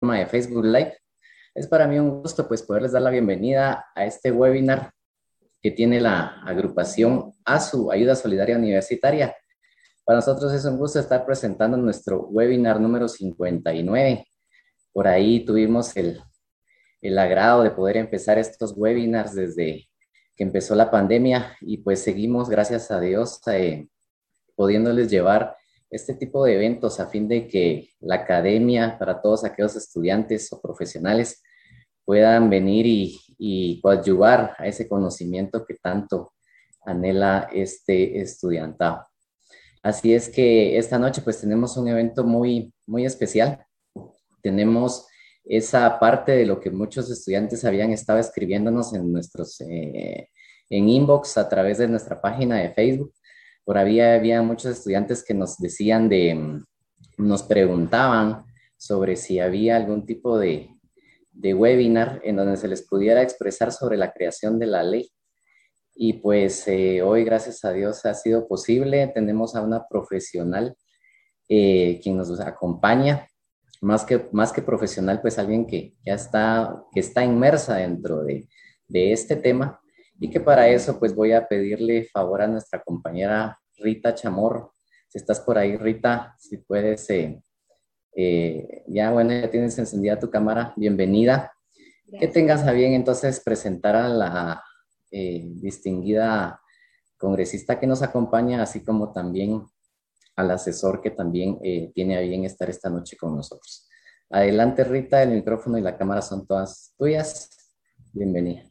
de Facebook Live. Es para mí un gusto pues poderles dar la bienvenida a este webinar que tiene la agrupación ASU, Ayuda Solidaria Universitaria. Para nosotros es un gusto estar presentando nuestro webinar número 59. Por ahí tuvimos el, el agrado de poder empezar estos webinars desde que empezó la pandemia y pues seguimos, gracias a Dios, eh, pudiéndoles llevar este tipo de eventos a fin de que la academia, para todos aquellos estudiantes o profesionales, puedan venir y, y coadyuvar a ese conocimiento que tanto anhela este estudiantado. Así es que esta noche pues tenemos un evento muy, muy especial. Tenemos esa parte de lo que muchos estudiantes habían estado escribiéndonos en nuestros, eh, en inbox a través de nuestra página de Facebook por ahí había muchos estudiantes que nos decían de, mm, nos preguntaban sobre si había algún tipo de, de webinar en donde se les pudiera expresar sobre la creación de la ley. Y pues eh, hoy, gracias a Dios, ha sido posible. Tenemos a una profesional eh, quien nos acompaña, más que, más que profesional, pues alguien que ya está, que está inmersa dentro de, de este tema y que para eso pues voy a pedirle favor a nuestra compañera Rita Chamorro. Si estás por ahí, Rita, si puedes, eh, eh, ya bueno, ya tienes encendida tu cámara, bienvenida. Que tengas a bien entonces presentar a la eh, distinguida congresista que nos acompaña, así como también al asesor que también tiene a bien estar esta noche con nosotros. Adelante, Rita, el micrófono y la cámara son todas tuyas. Bienvenida.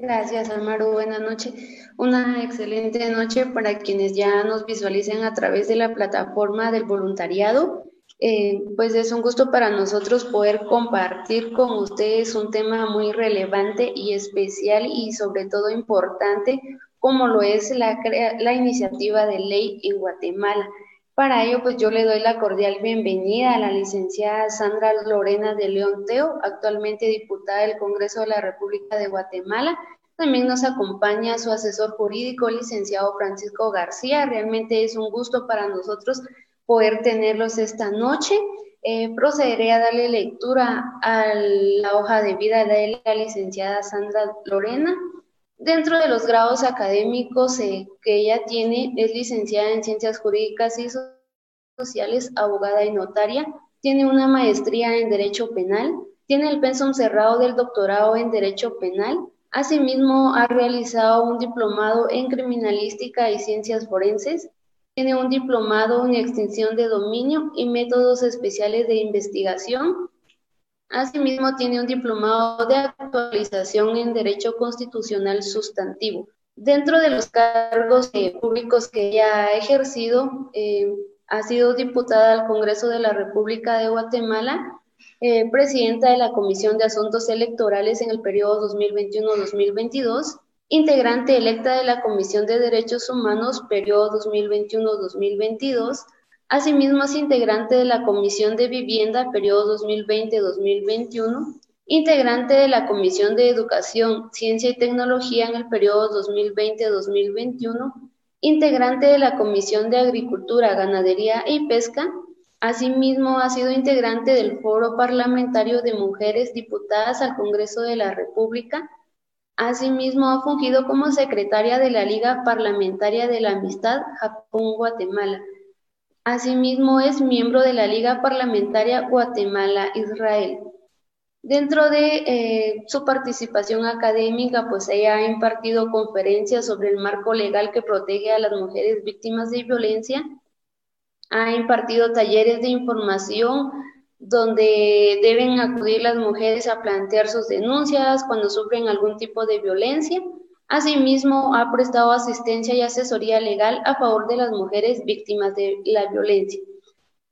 Gracias, Amaru. Buenas noches. Una excelente noche para quienes ya nos visualicen a través de la plataforma del voluntariado. Eh, pues es un gusto para nosotros poder compartir con ustedes un tema muy relevante y especial y sobre todo importante como lo es la, la iniciativa de ley en Guatemala. Para ello, pues yo le doy la cordial bienvenida a la licenciada Sandra Lorena de León Teo, actualmente diputada del Congreso de la República de Guatemala. También nos acompaña su asesor jurídico, licenciado Francisco García. Realmente es un gusto para nosotros poder tenerlos esta noche. Eh, procederé a darle lectura a la hoja de vida de la licenciada Sandra Lorena. Dentro de los grados académicos eh, que ella tiene, es licenciada en Ciencias Jurídicas y Sociales, abogada y notaria, tiene una maestría en Derecho Penal, tiene el pensum cerrado del doctorado en Derecho Penal, asimismo ha realizado un diplomado en Criminalística y Ciencias Forenses, tiene un diplomado en Extinción de Dominio y Métodos Especiales de Investigación, Asimismo, tiene un diplomado de actualización en Derecho Constitucional Sustantivo. Dentro de los cargos eh, públicos que ella ha ejercido, eh, ha sido diputada al Congreso de la República de Guatemala, eh, presidenta de la Comisión de Asuntos Electorales en el periodo 2021-2022, integrante electa de la Comisión de Derechos Humanos, periodo 2021-2022, Asimismo, es integrante de la Comisión de Vivienda, periodo 2020-2021, integrante de la Comisión de Educación, Ciencia y Tecnología en el periodo 2020-2021, integrante de la Comisión de Agricultura, Ganadería y Pesca. Asimismo, ha sido integrante del Foro Parlamentario de Mujeres Diputadas al Congreso de la República. Asimismo, ha fungido como secretaria de la Liga Parlamentaria de la Amistad Japón-Guatemala Asimismo, es miembro de la Liga Parlamentaria Guatemala-Israel. Dentro de eh, su participación académica, pues ella ha impartido conferencias sobre el marco legal que protege a las mujeres víctimas de violencia, ha impartido talleres de información donde deben acudir las mujeres a plantear sus denuncias cuando sufren algún tipo de violencia Asimismo, ha prestado asistencia y asesoría legal a favor de las mujeres víctimas de la violencia.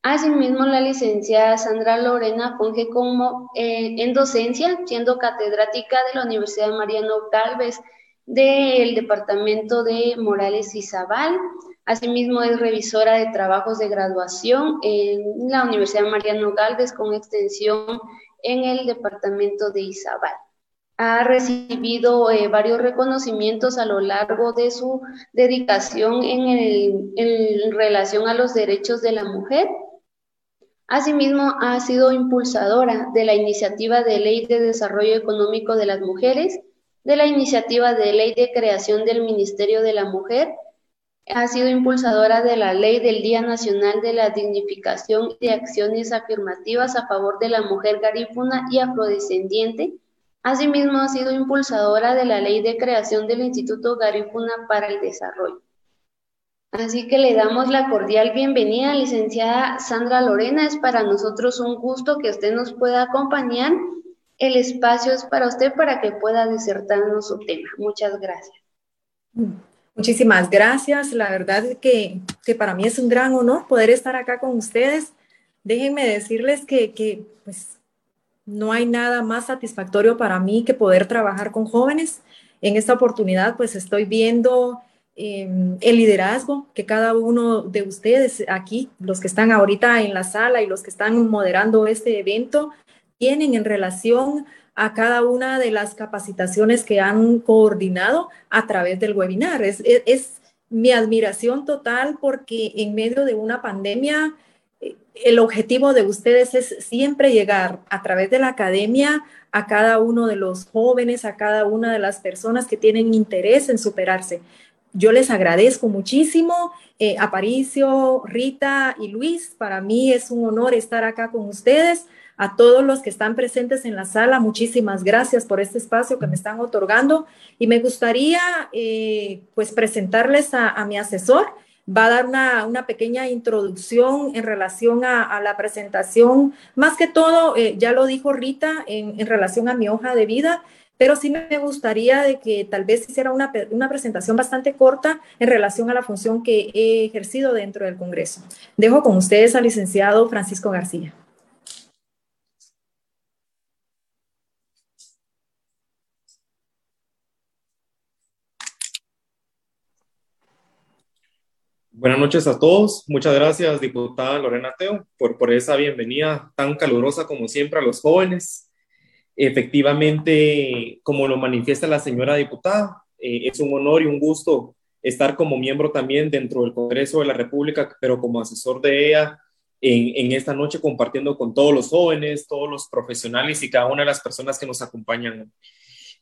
Asimismo, la licenciada Sandra Lorena funge como eh, en docencia, siendo catedrática de la Universidad Mariano Galvez del Departamento de Morales y Zabal. Asimismo, es revisora de trabajos de graduación en la Universidad Mariano Galvez con extensión en el Departamento de Izabal ha recibido eh, varios reconocimientos a lo largo de su dedicación en, relación a los derechos de la mujer. Asimismo, ha sido impulsadora de la iniciativa de Ley de Desarrollo Económico de las Mujeres, de la iniciativa de Ley de Creación del Ministerio de la Mujer, ha sido impulsadora de la Ley del Día Nacional de la Dignificación de Acciones Afirmativas a favor de la mujer garífuna y afrodescendiente. Asimismo, ha sido impulsadora de la Ley de Creación del Instituto Garífuna para el Desarrollo. Así que le damos la cordial bienvenida, licenciada Sandra Lorena. Es para nosotros un gusto que usted nos pueda acompañar. El espacio es para usted para que pueda disertarnos su tema. Muchas gracias. Muchísimas gracias. La verdad es que, que para mí es un gran honor poder estar acá con ustedes. Déjenme decirles que, que pues, no hay nada más satisfactorio para mí que poder trabajar con jóvenes. En esta oportunidad, pues estoy viendo Em, el liderazgo que cada uno de ustedes aquí, los que están ahorita en la sala y los que están moderando este evento, tienen en relación a cada una de las capacitaciones que han coordinado a través del webinar. Es, mi admiración total porque en medio de una pandemia, el objetivo de ustedes es siempre llegar a través de la academia a cada uno de los jóvenes, a cada una de las personas que tienen interés en superarse. Yo les agradezco muchísimo, eh, Aparicio, Rita y Luis. Para mí es un honor estar acá con ustedes. A todos los que están presentes en la sala, muchísimas gracias por este espacio que me están otorgando. Y me gustaría eh, pues presentarles a, mi asesor. Va a dar una, pequeña introducción en relación a, la presentación. Más que todo, eh, ya lo dijo Rita, en, en relación a mi hoja de vida pero sí me gustaría de que tal vez hiciera una, una, presentación bastante corta en relación a la función que he ejercido dentro del Congreso. Dejo con ustedes al licenciado Francisco García. Buenas noches a todos. Muchas gracias, diputada Lorena Teo, por, por esa bienvenida tan calurosa como siempre a los jóvenes Efectivamente, como lo manifiesta la señora diputada, eh, es un honor y un gusto estar como miembro también dentro del Congreso de la República, pero como asesor de ella en, esta noche compartiendo con todos los jóvenes, todos los profesionales y cada una de las personas que nos acompañan.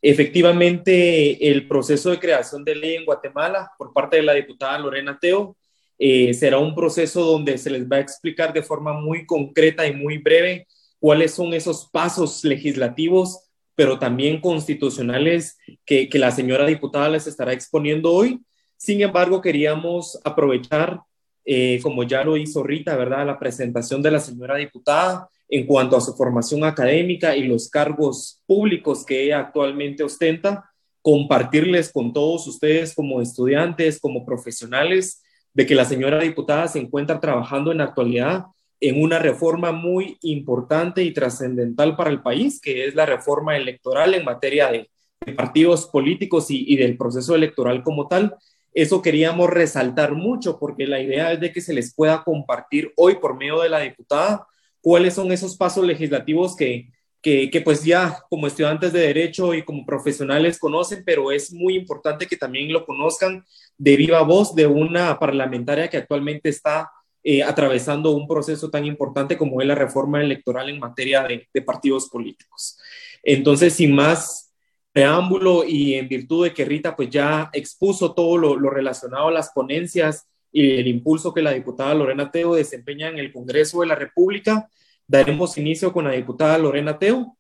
Efectivamente, el proceso de creación de ley en Guatemala por parte de la diputada Lorena Teo eh, será un proceso donde se les va a explicar de forma muy concreta y muy breve cuáles son esos pasos legislativos, pero también constitucionales que, la señora diputada les estará exponiendo hoy. Sin embargo, queríamos aprovechar, eh, como ya lo hizo Rita, ¿verdad?, la presentación de la señora diputada en cuanto a su formación académica y los cargos públicos que ella actualmente ostenta, compartirles con todos ustedes como estudiantes, como profesionales, de que la señora diputada se encuentra trabajando en la actualidad en una reforma muy importante y trascendental para el país, que es la reforma electoral en materia de, partidos políticos y, del proceso electoral como tal. Eso queríamos resaltar mucho porque la idea es de que se les pueda compartir hoy por medio de la diputada cuáles son esos pasos legislativos que, que, pues ya como estudiantes de derecho y como profesionales conocen, pero es muy importante que también lo conozcan de viva voz de una parlamentaria que actualmente está eh, atravesando un proceso tan importante como es la reforma electoral en materia de, partidos políticos. Entonces, sin más preámbulo y en virtud de que Rita pues ya expuso todo lo, relacionado a las ponencias y el impulso que la diputada Lorena Teo desempeña en el Congreso de la República, daremos inicio con la diputada Lorena Teo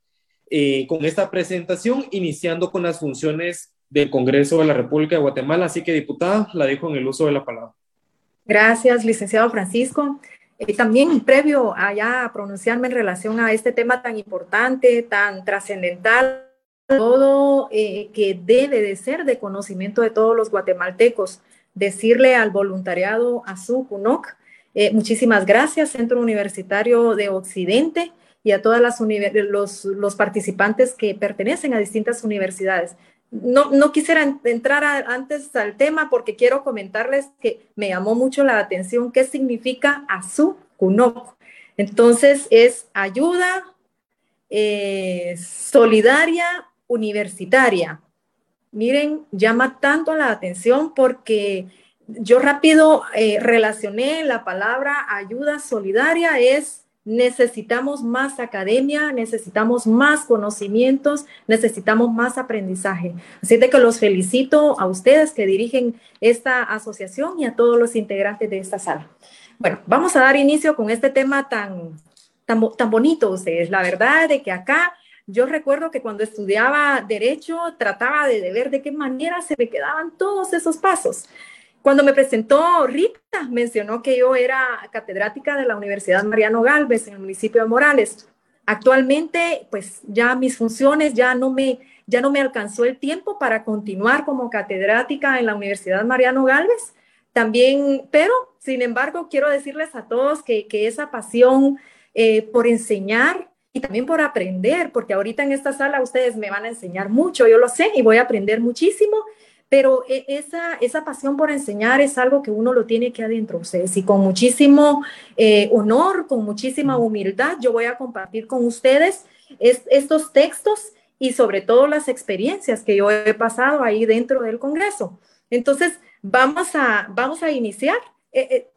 eh, con esta presentación, iniciando con las funciones del Congreso de la República de Guatemala. Así que, diputada, la dejo en el uso de la palabra. Gracias, licenciado Francisco. Eh, también previo a ya pronunciarme en relación a este tema tan importante, tan trascendental, todo eh, que debe de ser de conocimiento de todos los guatemaltecos, decirle al voluntariado ASU CUNOC, eh, muchísimas gracias, Centro Universitario de Occidente, y a todos los, los participantes que pertenecen a distintas universidades no, quisiera entrar antes al tema porque quiero comentarles que me llamó mucho la atención qué significa ASU CUNOC. Entonces es ayuda eh, solidaria universitaria. Miren, llama tanto la atención porque yo rápido eh, relacioné la palabra ayuda solidaria es necesitamos más academia, necesitamos más conocimientos, necesitamos más aprendizaje. Así de que los felicito a ustedes que dirigen esta asociación y a todos los integrantes de esta sala. Bueno, vamos a dar inicio con este tema tan, tan, tan bonito ustedes. La verdad de que acá yo recuerdo que cuando estudiaba derecho trataba de, ver de qué manera se me quedaban todos esos pasos. Cuando me presentó Rita, mencionó que yo era catedrática de la Universidad Mariano Galvez en el municipio de Morales. Actualmente, pues ya mis funciones ya no me ya no me alcanzó el tiempo para continuar como catedrática en la Universidad Mariano Galvez. También, pero sin embargo, quiero decirles a todos que, que esa pasión eh, por enseñar y también por aprender, porque ahorita en esta sala ustedes me van a enseñar mucho, yo lo sé, y voy a aprender muchísimo pero e, esa, esa pasión por enseñar es algo que uno lo tiene que adentro ustedes y con muchísimo eh, honor, con muchísima humildad, yo voy a compartir con ustedes estos textos y sobre todo las experiencias que yo he pasado ahí dentro del Congreso. Entonces, vamos a, vamos a iniciar eh, eh,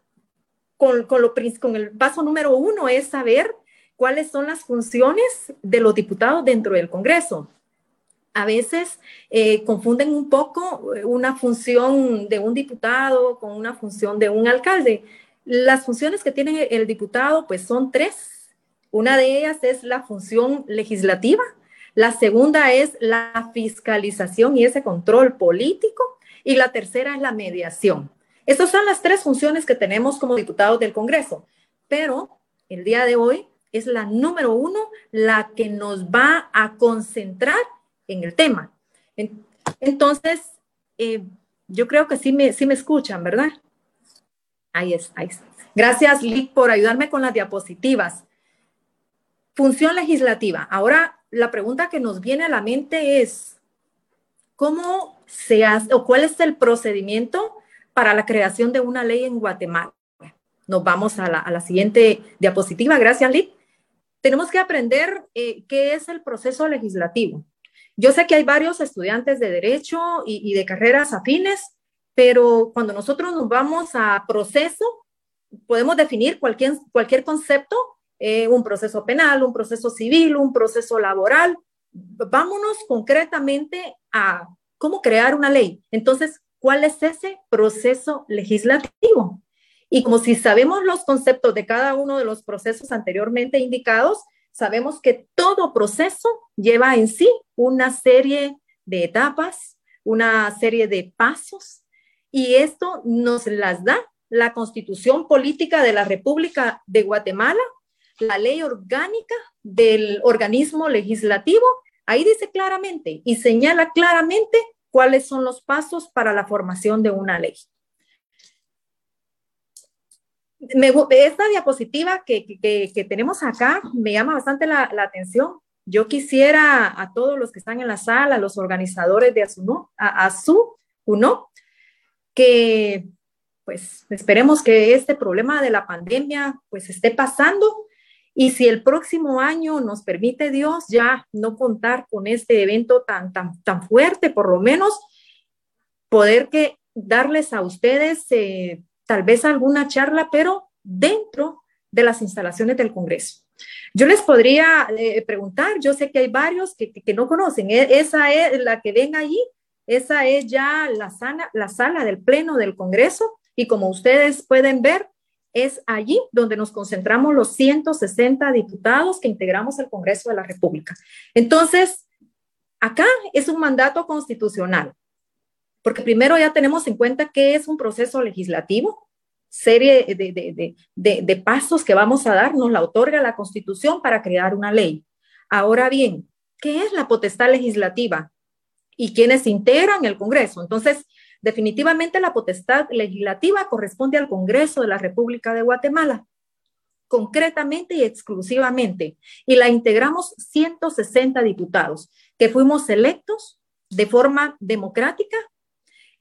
con, con, lo, con el paso número uno, es saber cuáles son las funciones de los diputados dentro del Congreso a veces eh, confunden un poco eh, una función de un diputado con una función de un alcalde. Las funciones que tiene el diputado pues son tres. Una de ellas es la función legislativa, la segunda es la fiscalización y ese control político y la tercera es la mediación. Estas son las tres funciones que tenemos como diputados del Congreso, pero el día de hoy es la número uno la que nos va a concentrar en el tema. Entonces, eh, yo creo que sí me, sí me escuchan, ¿verdad? Ahí está, ahí. Gracias, Lick, por ayudarme con las diapositivas. Función legislativa. Ahora, la pregunta que nos viene a la mente es, ¿cómo se hace o cuál es el procedimiento para la creación de una ley en Guatemala? Nos vamos a la, siguiente diapositiva. Gracias, Lick. Tenemos que aprender eh, qué es el proceso legislativo. Yo sé que hay varios estudiantes de derecho y, de carreras afines, pero cuando nosotros nos vamos a proceso, podemos definir cualquier, cualquier concepto, eh, un proceso penal, un proceso civil, un proceso laboral. Vámonos concretamente a cómo crear una ley. Entonces, ¿cuál es ese proceso legislativo? Y como si sabemos los conceptos de cada uno de los procesos anteriormente indicados, sabemos que todo proceso lleva en sí una serie de etapas, una serie de pasos, y esto nos las da la Constitución Política de la República de Guatemala, la ley orgánica del organismo legislativo, ahí dice claramente y señala claramente cuáles son los pasos para la formación de una ley me, esta diapositiva que, que, tenemos acá me llama bastante la, atención. Yo quisiera a todos los que están en la sala, los organizadores de Azuno, a, uno, que pues esperemos que este problema de la pandemia pues esté pasando y si el próximo año nos permite Dios ya no contar con este evento tan, tan, tan fuerte, por lo menos poder que darles a ustedes eh, tal vez alguna charla, pero dentro de las instalaciones del Congreso. Yo les podría eh, preguntar, yo sé que hay varios que, no conocen, e, esa es la que ven allí, esa es ya la, la sala del Pleno del Congreso y como ustedes pueden ver, es allí donde nos concentramos los 160 diputados que integramos el Congreso de la República. Entonces, acá es un mandato constitucional porque primero ya tenemos en cuenta que es un proceso legislativo, serie de, pasos que vamos a dar, nos la otorga la Constitución para crear una ley. Ahora bien, ¿qué es la potestad legislativa? ¿Y quiénes integran el Congreso? Entonces, definitivamente la potestad legislativa corresponde al Congreso de la República de Guatemala, concretamente y exclusivamente. Y la integramos 160 diputados que fuimos electos de forma democrática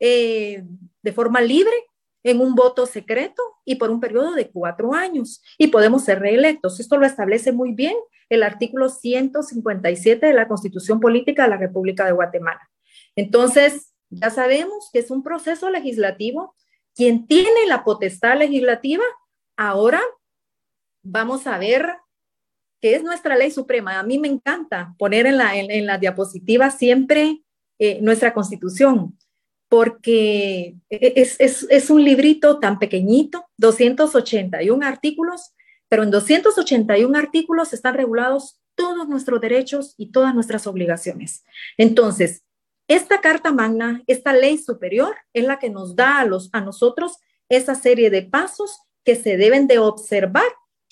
eh, de forma libre en un voto secreto y por un periodo de cuatro años y podemos ser reelectos. Esto lo establece muy bien el artículo 157 de la Constitución Política de la República de Guatemala. Entonces, ya sabemos que es un proceso legislativo. Quien tiene la potestad legislativa ahora vamos a ver qué es nuestra ley suprema. A mí me encanta poner en la, en, la diapositiva siempre eh, nuestra constitución, porque es, es, es un librito tan pequeñito, 281 artículos, pero en 281 artículos están regulados todos nuestros derechos y todas nuestras obligaciones. Entonces, esta Carta Magna, esta ley superior, es la que nos da a, los, a nosotros esa serie de pasos que se deben de observar,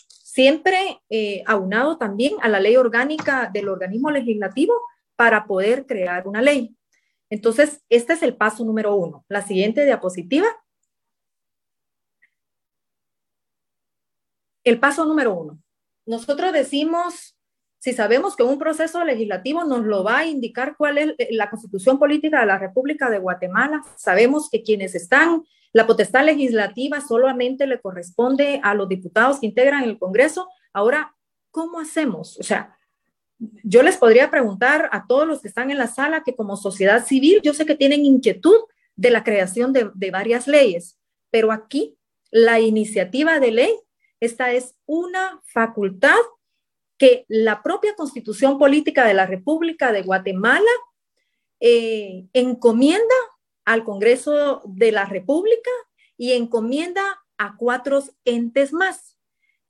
siempre eh, aunado también a la ley orgánica del organismo legislativo para poder crear una ley. Entonces, este es el paso número uno. La siguiente diapositiva. El paso número uno. Nosotros decimos si sabemos que un proceso legislativo nos lo va a indicar cuál es eh, la constitución política de la República de Guatemala, sabemos que quienes están, la potestad legislativa solamente le corresponde a los diputados que integran el Congreso. Ahora, ¿cómo hacemos? O sea, yo les podría preguntar a todos los que están en la sala que como sociedad civil, yo sé que tienen inquietud de la creación de, varias leyes, pero aquí la iniciativa de ley, esta es una facultad que la propia constitución política de la República de Guatemala eh, encomienda al Congreso de la República y encomienda a cuatro entes más,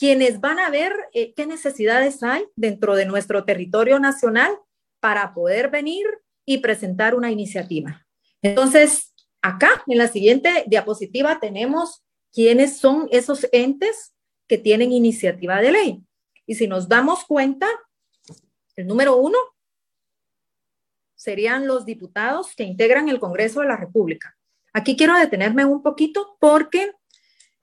quienes van a ver eh, qué necesidades hay dentro de nuestro territorio nacional para poder venir y presentar una iniciativa. Entonces, acá en la siguiente diapositiva tenemos quiénes son esos entes que tienen iniciativa de ley. Y si nos damos cuenta, el número uno serían los diputados que integran el Congreso de la República. Aquí quiero detenerme un poquito porque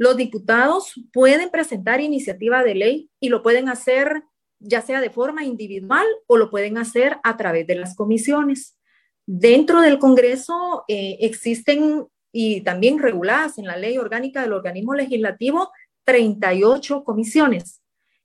los diputados pueden presentar iniciativa de ley y lo pueden hacer ya sea de forma individual o lo pueden hacer a través de las comisiones. Dentro del Congreso eh, existen y también reguladas en la ley orgánica del organismo legislativo 38 comisiones.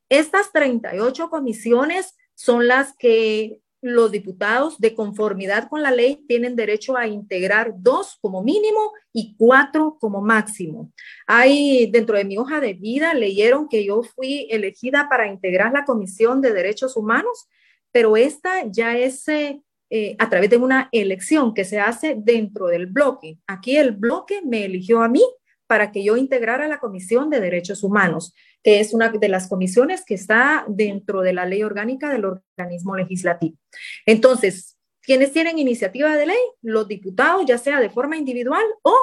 Estas 38 comisiones son las que los diputados, de conformidad con la ley, tienen derecho a integrar dos como mínimo y cuatro como máximo. Hay, dentro de mi hoja de vida, leyeron que yo fui elegida para integrar la Comisión de Derechos Humanos, pero esta ya es eh, eh, a través de una elección que se hace dentro del bloque. Aquí el bloque me eligió a mí para que yo integrara la Comisión de Derechos Humanos, que es una de las comisiones que está dentro de la ley orgánica del organismo legislativo. Entonces, quienes tienen iniciativa de ley? Los diputados, ya sea de forma individual o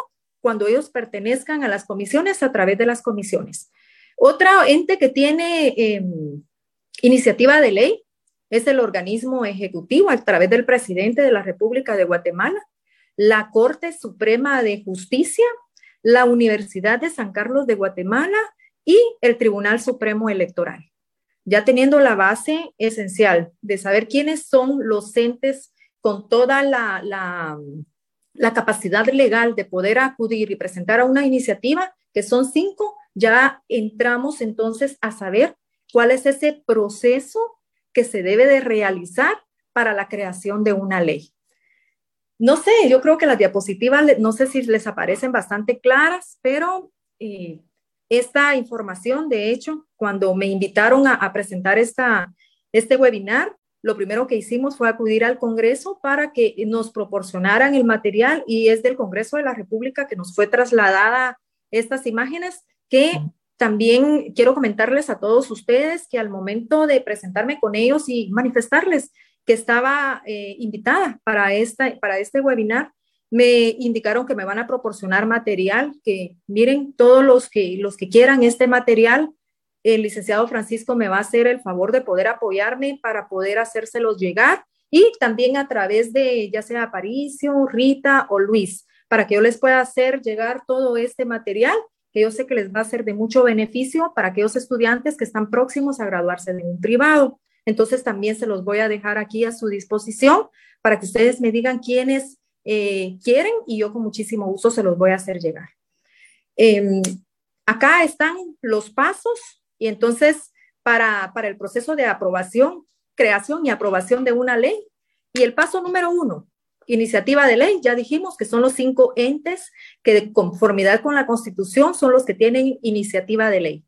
cuando ellos pertenezcan a las comisiones a través de las comisiones. Otro ente que tiene em, iniciativa de ley es el organismo ejecutivo a través del presidente de la República de Guatemala, la Corte Suprema de Justicia la Universidad de San Carlos de Guatemala y el Tribunal Supremo Electoral. Ya teniendo la base esencial de saber quiénes son los entes con toda la, la, capacidad legal de poder acudir y presentar a una iniciativa, que son cinco, ya entramos entonces a saber cuál es ese proceso que se debe de realizar para la creación de una ley. No sé, yo creo que las diapositivas, no sé si les aparecen bastante claras, pero eh, esta información, de hecho, cuando me invitaron a, presentar esta, este webinar, lo primero que hicimos fue acudir al Congreso para que nos proporcionaran el material y es del Congreso de la República que nos fue trasladada estas imágenes que también quiero comentarles a todos ustedes que al momento de presentarme con ellos y manifestarles que estaba eh, invitada para, esta, para este webinar, me indicaron que me van a proporcionar material, que miren, todos los que, los que quieran este material, el licenciado Francisco me va a hacer el favor de poder apoyarme para poder hacérselos llegar y también a través de ya sea Aparicio, Rita o Luis, para que yo les pueda hacer llegar todo este material que yo sé que les va a ser de mucho beneficio para aquellos estudiantes que están próximos a graduarse de un privado. Entonces también se los voy a dejar aquí a su disposición para que ustedes me digan quiénes eh, quieren y yo con muchísimo gusto se los voy a hacer llegar. Em, acá están los pasos y entonces para, para el proceso de aprobación, creación y aprobación de una ley. Y el paso número uno, iniciativa de ley, ya dijimos que son los cinco entes que de conformidad con la Constitución son los que tienen iniciativa de ley.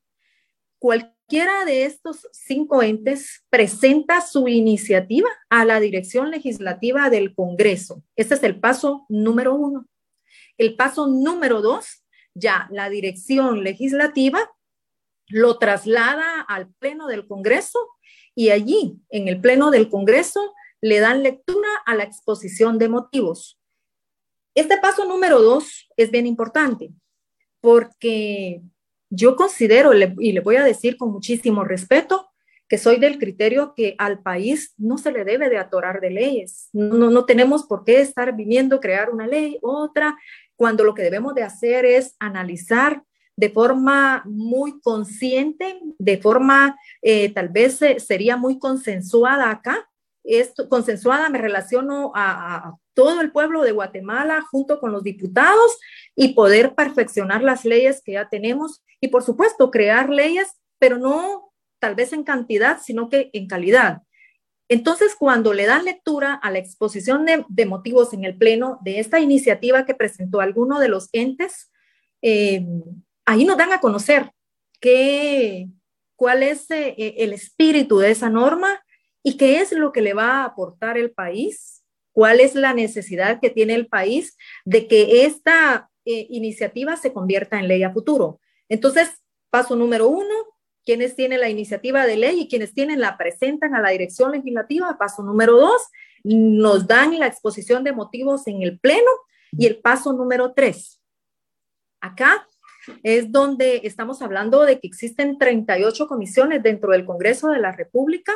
Cualquier cualquiera de estos cinco entes presenta su iniciativa a la dirección legislativa del Congreso. Este es el paso número uno. El paso número dos, ya la dirección legislativa lo traslada al Pleno del Congreso y allí, en el Pleno del Congreso, le dan lectura a la exposición de motivos. Este paso número dos es bien importante porque yo considero, y le voy a decir con muchísimo respeto, que soy del criterio que al país no se le debe de atorar de leyes. No, no tenemos por qué estar viniendo, crear una ley, otra, cuando lo que debemos de hacer es analizar de forma muy consciente, de forma eh, tal vez eh, sería muy consensuada acá. Esto, consensuada me relaciono a, a todo el pueblo de Guatemala junto con los diputados y poder perfeccionar las leyes que ya tenemos y por supuesto crear leyes, pero no tal vez en cantidad, sino que en calidad. Entonces, cuando le dan lectura a la exposición de, motivos en el Pleno de esta iniciativa que presentó alguno de los entes, eh, ahí nos dan a conocer qué, cuál es eh, el espíritu de esa norma y qué es lo que le va a aportar el país, cuál es la necesidad que tiene el país de que esta eh, iniciativa se convierta en ley a futuro. Entonces, paso número uno, quienes tienen la iniciativa de ley y quienes tienen la presentan a la dirección legislativa. Paso número dos, nos dan la exposición de motivos en el pleno. Y el paso número tres, acá es donde estamos hablando de que existen 38 comisiones dentro del Congreso de la República.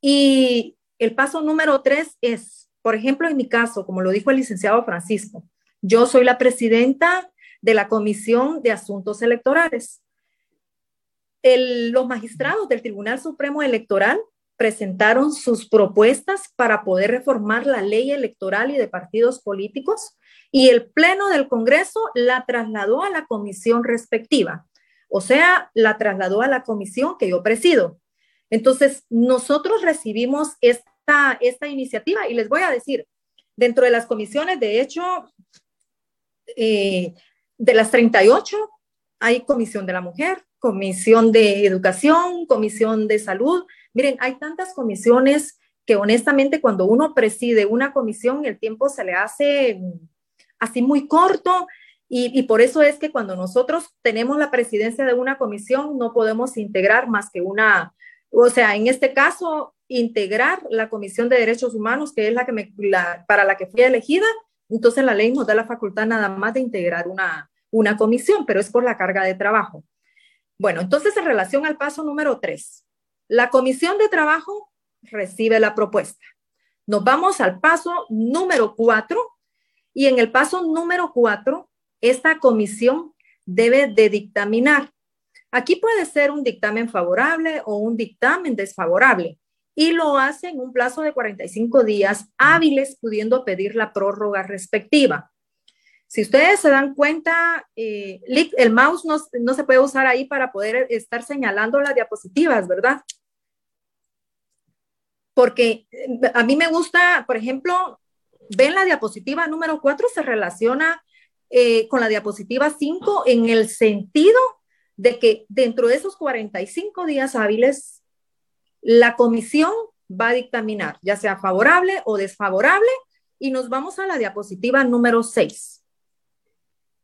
Y el paso número tres es, por ejemplo, en mi caso, como lo dijo el licenciado Francisco, yo soy la presidenta de la Comisión de Asuntos Electorales. los magistrados del Tribunal Supremo Electoral presentaron sus propuestas para poder reformar la ley electoral y de partidos políticos y el Pleno del Congreso la trasladó a la comisión respectiva, o sea, la trasladó a la comisión que yo presido. Entonces, nosotros recibimos esta, esta iniciativa y les voy a decir, dentro de las comisiones, de hecho, eh, de las 38 hay comisión de la mujer, comisión de educación, comisión de salud. Miren, hay tantas comisiones que honestamente cuando uno preside una comisión el tiempo se le hace mm, así muy corto y, por eso es que cuando nosotros tenemos la presidencia de una comisión no podemos integrar más que una, o sea, en este caso, integrar la Comisión de Derechos Humanos, que es la que me, la, para la que fui elegida, entonces la ley nos da la facultad nada más de integrar una, una comisión, pero es por la carga de trabajo. Bueno, entonces en relación al paso número tres, la comisión de trabajo recibe la propuesta. Nos vamos al paso número cuatro y en el paso número cuatro, esta comisión debe de dictaminar. Aquí puede ser un dictamen favorable o un dictamen desfavorable y lo hace en un plazo de 45 días hábiles, pudiendo pedir la prórroga respectiva. Si ustedes se dan cuenta, eh, el mouse no, no, se puede usar ahí para poder estar señalando las diapositivas, ¿verdad? Porque eh, a mí me gusta, por ejemplo, ven la diapositiva número 4, se relaciona eh, con la diapositiva 5 en el sentido de que dentro de esos 45 días hábiles la comisión va a dictaminar, ya sea favorable o desfavorable, y nos vamos a la diapositiva número 6.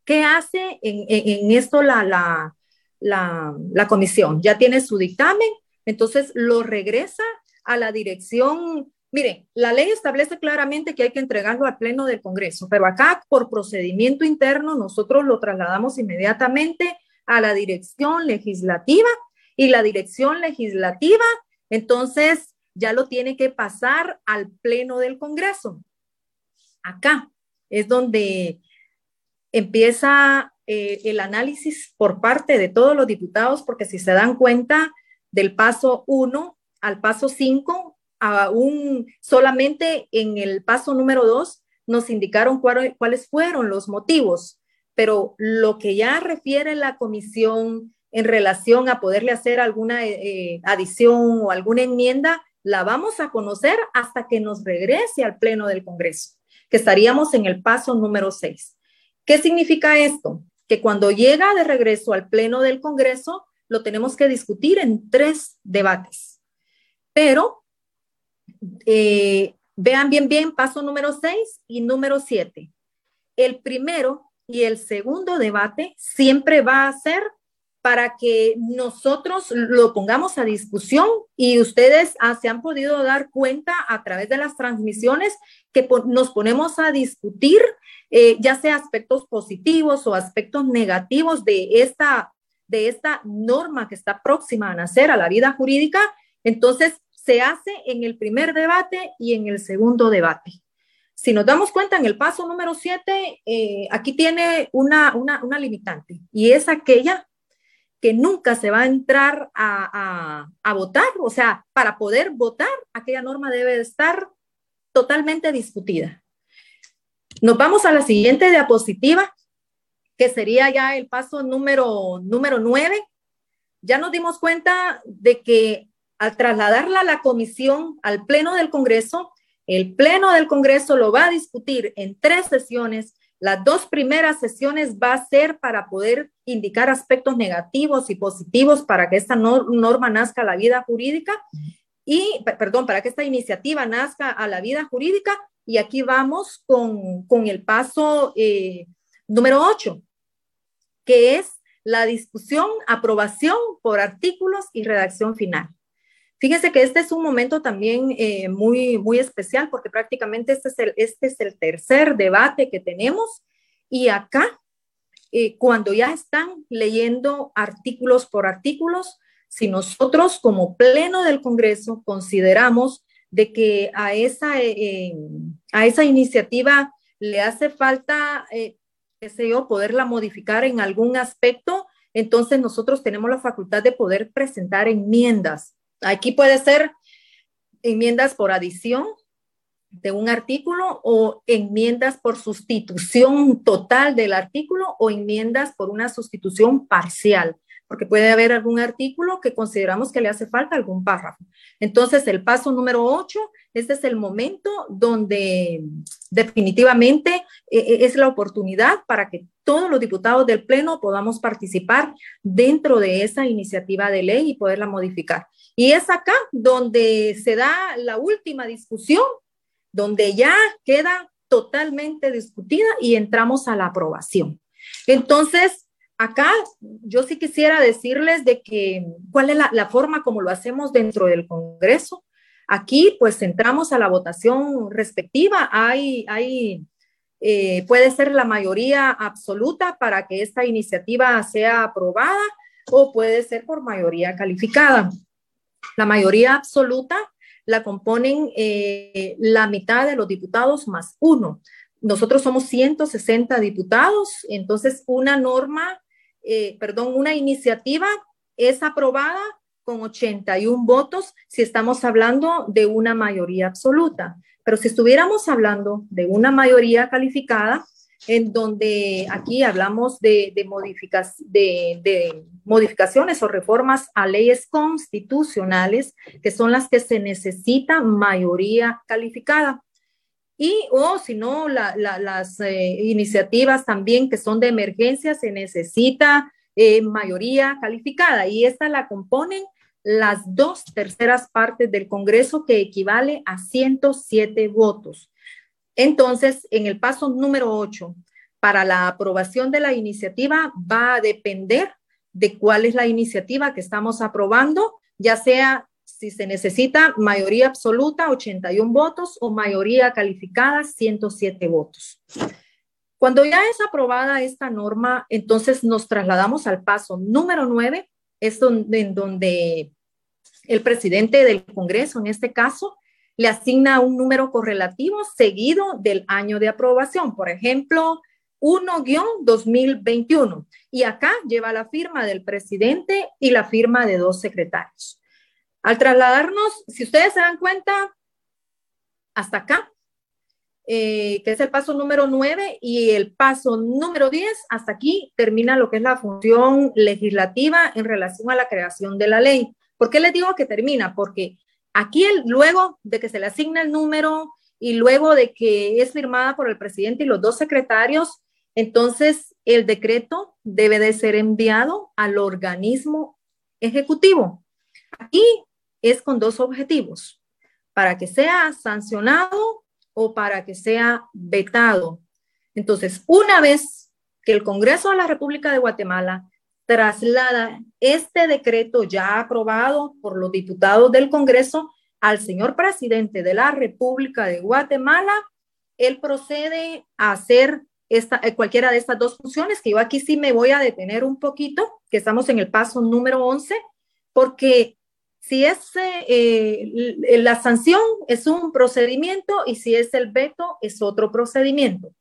¿Qué hace en, esto la, la, comisión? Ya tiene su dictamen, entonces lo regresa a la dirección. Mire, la ley establece claramente que hay que entregarlo al Pleno del Congreso, pero acá por procedimiento interno nosotros lo trasladamos inmediatamente a la dirección legislativa y la dirección legislativa entonces, ya lo tiene que pasar al Pleno del Congreso. Acá es donde empieza eh, el análisis por parte de todos los diputados, porque si se dan cuenta del paso 1 al paso 5, aún solamente en el paso número 2 nos indicaron cuáles fueron los motivos, pero lo que ya refiere la comisión en relación a poderle hacer alguna eh, eh, adición o alguna enmienda, la vamos a conocer hasta que nos regrese al Pleno del Congreso, que estaríamos en el paso número 6. ¿Qué significa esto? Que cuando llega de regreso al Pleno del Congreso, lo tenemos que discutir en tres debates. Pero eh, vean bien, bien, paso número 6 y número 7. El primero y el segundo debate siempre va a ser para que nosotros lo pongamos a discusión y ustedes ah, se han podido dar cuenta a través de las transmisiones que nos ponemos a discutir eh, ya sea aspectos positivos o aspectos negativos de esta, de esta norma que está próxima a nacer a la vida jurídica. Entonces, se hace en el primer debate y en el segundo debate. Si nos damos cuenta, en el paso número 7, eh, aquí tiene una, una, una limitante y es aquella nunca se va a entrar a, a, votar, o sea, para poder votar, aquella norma debe estar totalmente discutida. Nos vamos a la siguiente diapositiva, que sería ya el paso número, número 9. Ya nos dimos cuenta de que al trasladarla a la comisión, al Pleno del Congreso, el Pleno del Congreso lo va a discutir en tres sesiones las dos primeras sesiones va a ser para poder indicar aspectos negativos y positivos para que esta norma nazca a la vida jurídica y, perdón, para que esta iniciativa nazca a la vida jurídica. Y aquí vamos con, el paso eh, número 8, que es la discusión, aprobación por artículos y redacción final. Fíjense que este es un momento también eh, muy, muy especial porque prácticamente este es, el, este es el tercer debate que tenemos y acá, eh, cuando ya están leyendo artículos por artículos, si nosotros como pleno del Congreso consideramos de que a esa, eh, a esa iniciativa le hace falta, yo, poderla modificar en algún aspecto, entonces nosotros tenemos la facultad de poder presentar enmiendas. Aquí puede ser enmiendas por adición de un artículo o enmiendas por sustitución total del artículo o enmiendas por una sustitución parcial, porque puede haber algún artículo que consideramos que le hace falta algún párrafo. Entonces, el paso número 8, este es el momento donde definitivamente eh, eh, es la oportunidad para que todos los diputados del Pleno podamos participar dentro de esa iniciativa de ley y poderla modificar. Y es acá donde se da la última discusión, donde ya queda totalmente discutida y entramos a la aprobación. Entonces, acá yo sí quisiera decirles de que cuál es la, forma como lo hacemos dentro del Congreso. Aquí pues entramos a la votación respectiva. Hay, hay eh, puede ser la mayoría absoluta para que esta iniciativa sea aprobada o puede ser por mayoría calificada. La mayoría absoluta la componen eh, la mitad de los diputados más uno. Nosotros somos 160 diputados, entonces una norma, eh, perdón, una iniciativa es aprobada con 81 votos si estamos hablando de una mayoría absoluta. Pero si estuviéramos hablando de una mayoría calificada, en donde aquí hablamos de, de, modificaciones o reformas a leyes constitucionales, que son las que se necesita mayoría calificada. Y o si no, las eh, iniciativas también que son de emergencia, se necesita eh, mayoría calificada y esta la componen las dos terceras partes del Congreso, que equivale a 107 votos. Entonces, en el paso número 8, para la aprobación de la iniciativa va a depender de cuál es la iniciativa que estamos aprobando, ya sea si se necesita mayoría absoluta, 81 votos, o mayoría calificada, 107 votos. Cuando ya es aprobada esta norma, entonces nos trasladamos al paso número 9, es donde, donde el presidente del Congreso, en este caso, le asigna un número correlativo seguido del año de aprobación. Por ejemplo, 1-2021. Y acá lleva la firma del presidente y la firma de dos secretarios. Al trasladarnos, si ustedes se dan cuenta, hasta acá, eh, que es el paso número 9 y el paso número 10, hasta aquí termina lo que es la función legislativa en relación a la creación de la ley. ¿Por qué les digo que termina? Porque Aquí, luego de que se le asigna el número y luego de que es firmada por el presidente y los dos secretarios, entonces el decreto debe de ser enviado al organismo ejecutivo. Aquí es con dos objetivos, para que sea sancionado o para que sea vetado. Entonces, una vez que el Congreso de la República de Guatemala traslada este decreto ya aprobado por los diputados del Congreso al señor presidente de la República de Guatemala, él procede a hacer esta, eh, cualquiera de estas dos funciones, que yo aquí sí me voy a detener un poquito, que estamos en el paso número 11, porque si es eh, la sanción es un procedimiento y si es el veto es otro procedimiento.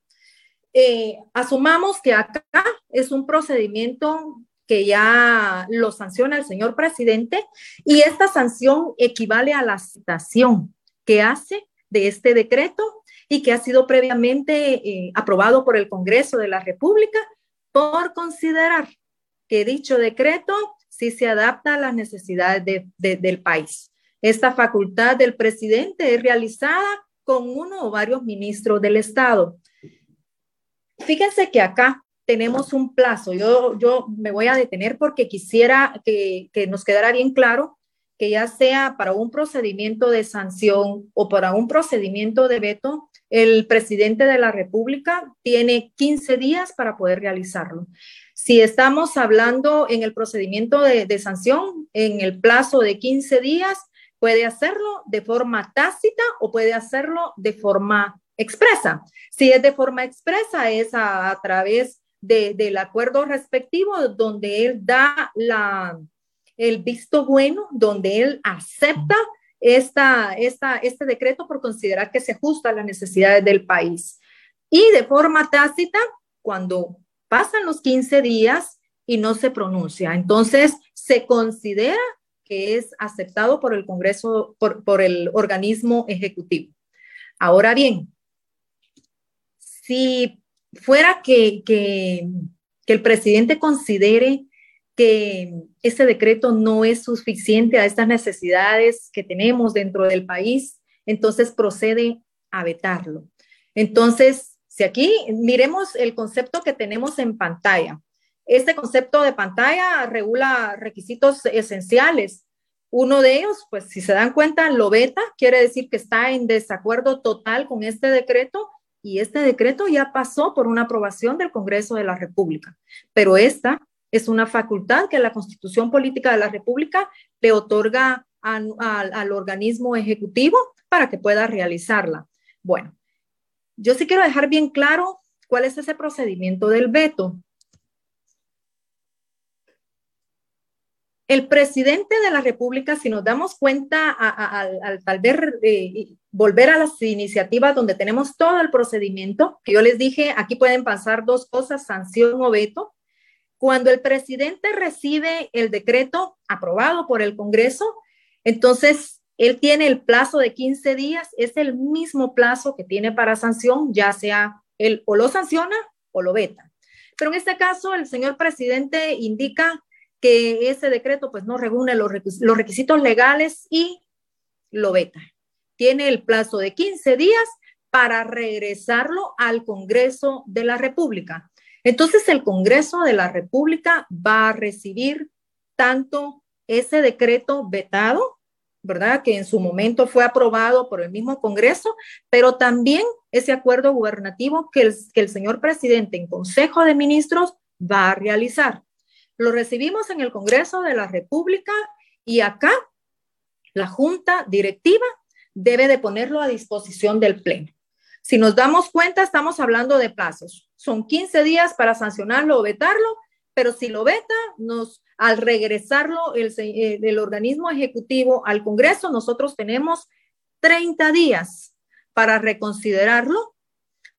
Eh, asumamos que acá es un procedimiento que ya lo sanciona el señor presidente y esta sanción equivale a la citación que hace de este decreto y que ha sido previamente eh, aprobado por el Congreso de la República por considerar que dicho decreto sí se adapta a las necesidades del país. Esta facultad del presidente es realizada con uno o varios ministros del Estado. Fíjense que acá tenemos un plazo. Yo, yo me voy a detener porque quisiera que, que nos quedara bien claro que ya sea para un procedimiento de sanción o para un procedimiento de veto, el presidente de la República tiene 15 días para poder realizarlo. Si estamos hablando en el procedimiento de, sanción, en el plazo de 15 días, puede hacerlo de forma tácita o puede hacerlo de forma expresa. Si es de forma expresa, es a, través de, del acuerdo respectivo donde él da la, el visto bueno, donde él acepta esta, este decreto por considerar que se ajusta a las necesidades del país. Y de forma tácita, cuando pasan los 15 días y no se pronuncia, entonces se considera que es aceptado por el Congreso, por, por el organismo ejecutivo. Ahora bien, si fuera que, que, que el presidente considere que este decreto no es suficiente a estas necesidades que tenemos dentro del país, entonces procede a vetarlo. Entonces, si aquí miremos el concepto que tenemos en pantalla, este concepto de pantalla regula requisitos esenciales. Uno de ellos, pues si se dan cuenta, lo veta, quiere decir que está en desacuerdo total con este decreto y este decreto ya pasó por una aprobación del Congreso de la República, pero esta es una facultad que la Constitución Política de la República le otorga al organismo ejecutivo para que pueda realizarla. Bueno, yo sí quiero dejar bien claro cuál es ese procedimiento del veto. El presidente de la República, si nos damos cuenta al tal vez eh, volver a las iniciativas donde tenemos todo el procedimiento, que yo les dije, aquí pueden pasar dos cosas, sanción o veto. Cuando el presidente recibe el decreto aprobado por el Congreso, entonces él tiene el plazo de 15 días, es el mismo plazo que tiene para sanción, ya sea él o lo sanciona o lo veta. Pero en este caso, el señor presidente indica que ese decreto pues no reúne los requisitos legales y lo veta. Tiene el plazo de 15 días para regresarlo al Congreso de la República. Entonces el Congreso de la República va a recibir tanto ese decreto vetado, ¿verdad? Que en su momento fue aprobado por el mismo Congreso, pero también ese acuerdo gubernativo que el, señor presidente en Consejo de Ministros va a realizar. Lo recibimos en el Congreso de la República y acá la Junta Directiva debe de ponerlo a disposición del Pleno. Si nos damos cuenta, estamos hablando de plazos. Son 15 días para sancionarlo o vetarlo, pero si lo veta, nos, al regresarlo el, el organismo ejecutivo al Congreso, nosotros tenemos 30 días para reconsiderarlo,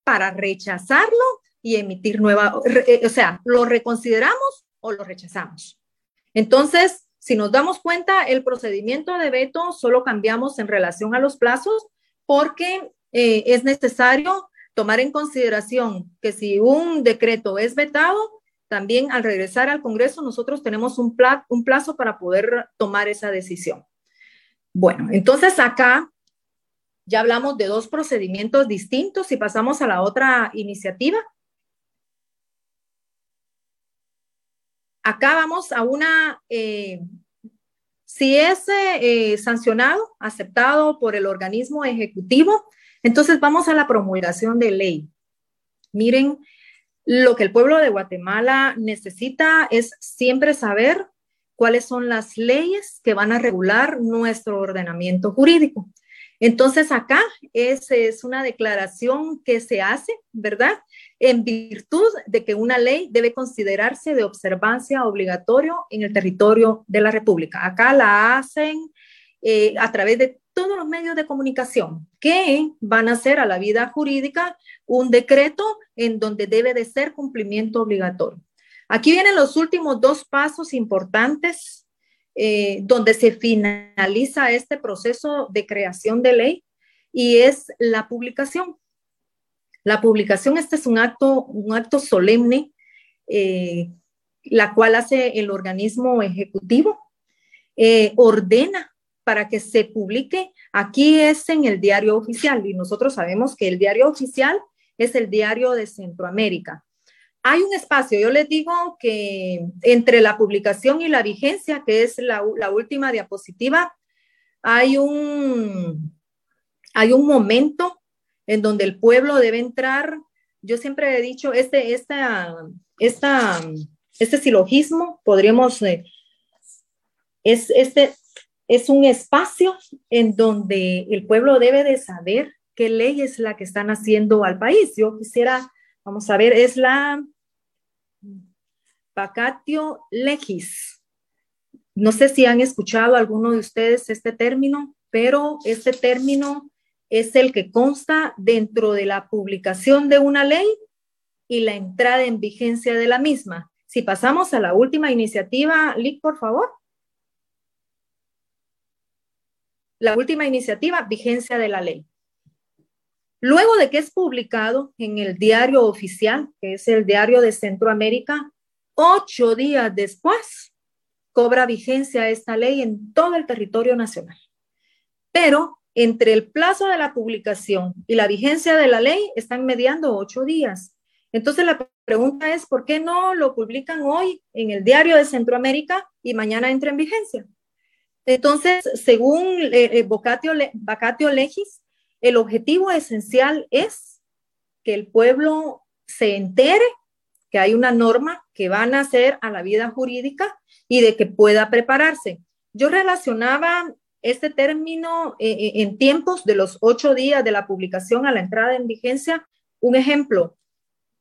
para rechazarlo y emitir nueva, eh, o sea, lo reconsideramos o lo rechazamos. Entonces, si nos damos cuenta, el procedimiento de veto solo cambiamos en relación a los plazos porque eh, es necesario tomar en consideración que si un decreto es vetado, también al regresar al Congreso nosotros tenemos un, plazo para poder tomar esa decisión. Bueno, entonces acá ya hablamos de dos procedimientos distintos y pasamos a la otra iniciativa. Acá vamos a una, eh, Si es eh, sancionado, aceptado por el organismo ejecutivo, entonces vamos a la promulgación de ley. Miren, lo que el pueblo de Guatemala necesita es siempre saber cuáles son las leyes que van a regular nuestro ordenamiento jurídico. Entonces acá es, es una declaración que se hace, ¿verdad? En virtud de que una ley debe considerarse de observancia obligatorio en el territorio de la República. Acá la hacen eh, a través de todos los medios de comunicación que van a hacer a la vida jurídica un decreto en donde debe de ser cumplimiento obligatorio. Aquí vienen los últimos dos pasos importantes eh, donde se finaliza este proceso de creación de ley y es la publicación. La publicación, este es un acto, un acto solemne, eh, la cual hace el organismo ejecutivo, eh, ordena para que se publique. Aquí es en el diario oficial y nosotros sabemos que el diario oficial es el diario de Centroamérica. Hay un espacio, yo les digo que entre la publicación y la vigencia, que es la, última diapositiva, hay un, hay un momento en donde el pueblo debe entrar. Yo siempre he dicho, este, esta, esta, este silogismo, podríamos, eh, es, este, es un espacio en donde el pueblo debe de saber qué ley es la que están haciendo al país. Yo quisiera, vamos a ver, es la vacatio legis. No sé si han escuchado alguno de ustedes este término, pero este término es el que consta dentro de la publicación de una ley y la entrada en vigencia de la misma. Si pasamos a la última iniciativa, Lick, por favor. La última iniciativa, vigencia de la ley. Luego de que es publicado en el diario oficial, que es el diario de Centroamérica, ocho días después cobra vigencia esta ley en todo el territorio nacional. Pero entre el plazo de la publicación y la vigencia de la ley están mediando ocho días. Entonces la pregunta es, ¿por qué no lo publican hoy en el diario de Centroamérica y mañana entra en vigencia? Entonces, según eh, eh Legis, el objetivo esencial es que el pueblo se entere que hay una norma que van a hacer a la vida jurídica y de que pueda prepararse. Yo relacionaba este término eh, eh, en tiempos de los ocho días de la publicación a la entrada en vigencia. Un ejemplo,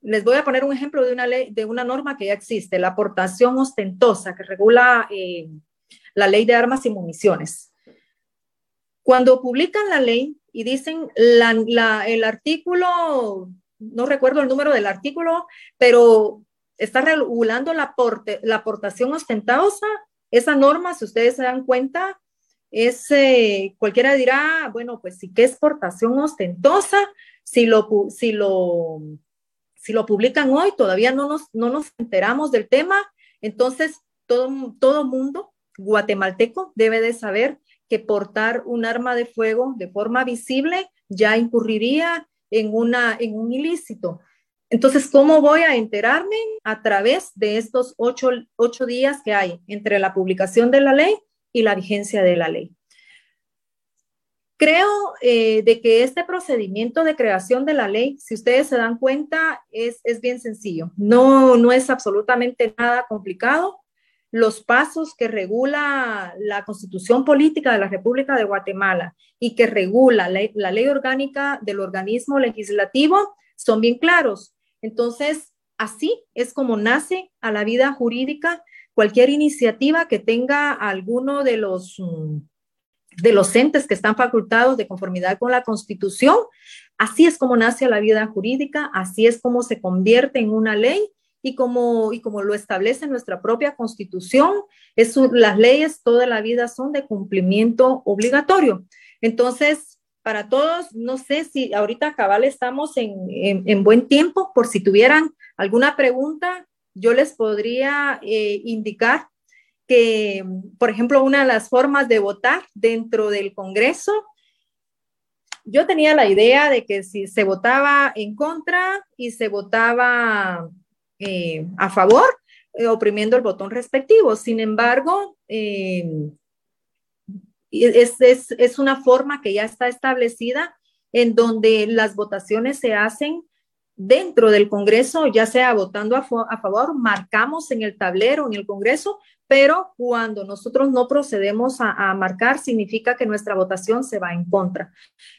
les voy a poner un ejemplo de una de una norma que ya existe, la aportación ostentosa que regula la ley de armas y municiones. Cuando publican la ley y dicen el artículo, no recuerdo el número del artículo, pero está regulando la, la aportación ostentosa. Esa norma, si ustedes se dan cuenta, es, eh, cualquiera dirá, bueno, pues sí que es portación ostentosa, si lo, si lo, si lo publican hoy, todavía no nos, no nos enteramos del tema, entonces todo, todo mundo guatemalteco debe de saber que portar un arma de fuego de forma visible ya incurriría en, una, en un ilícito. Entonces, ¿cómo voy a enterarme? A través de estos ocho, ocho días que hay entre la publicación de la ley y la vigencia de la ley. Creo eh, de que este procedimiento de creación de la ley, si ustedes se dan cuenta, es, es bien sencillo. No, no es absolutamente nada complicado los pasos que regula la constitución política de la República de Guatemala y que regula la, ley orgánica del organismo legislativo son bien claros. Entonces, así es como nace a la vida jurídica cualquier iniciativa que tenga alguno de los, mm, de los entes que están facultados de conformidad con la Constitución. Así es como nace a la vida jurídica, así es como se convierte en una ley y como, y como lo establece nuestra propia constitución, es, las leyes toda la vida son de cumplimiento obligatorio. Entonces, para todos, no sé si ahorita cabal estamos en, en, buen tiempo, por si tuvieran alguna pregunta, yo les podría eh, indicar que, por ejemplo, una de las formas de votar dentro del Congreso, yo tenía la idea de que si se votaba en contra y se votaba eh, a favor, eh, oprimiendo el botón respectivo. Sin embargo, eh, es, es, es una forma que ya está establecida en donde las votaciones se hacen dentro del Congreso, ya sea votando a, favor, marcamos en el tablero, en el Congreso, pero cuando nosotros no procedemos a, marcar, significa que nuestra votación se va en contra.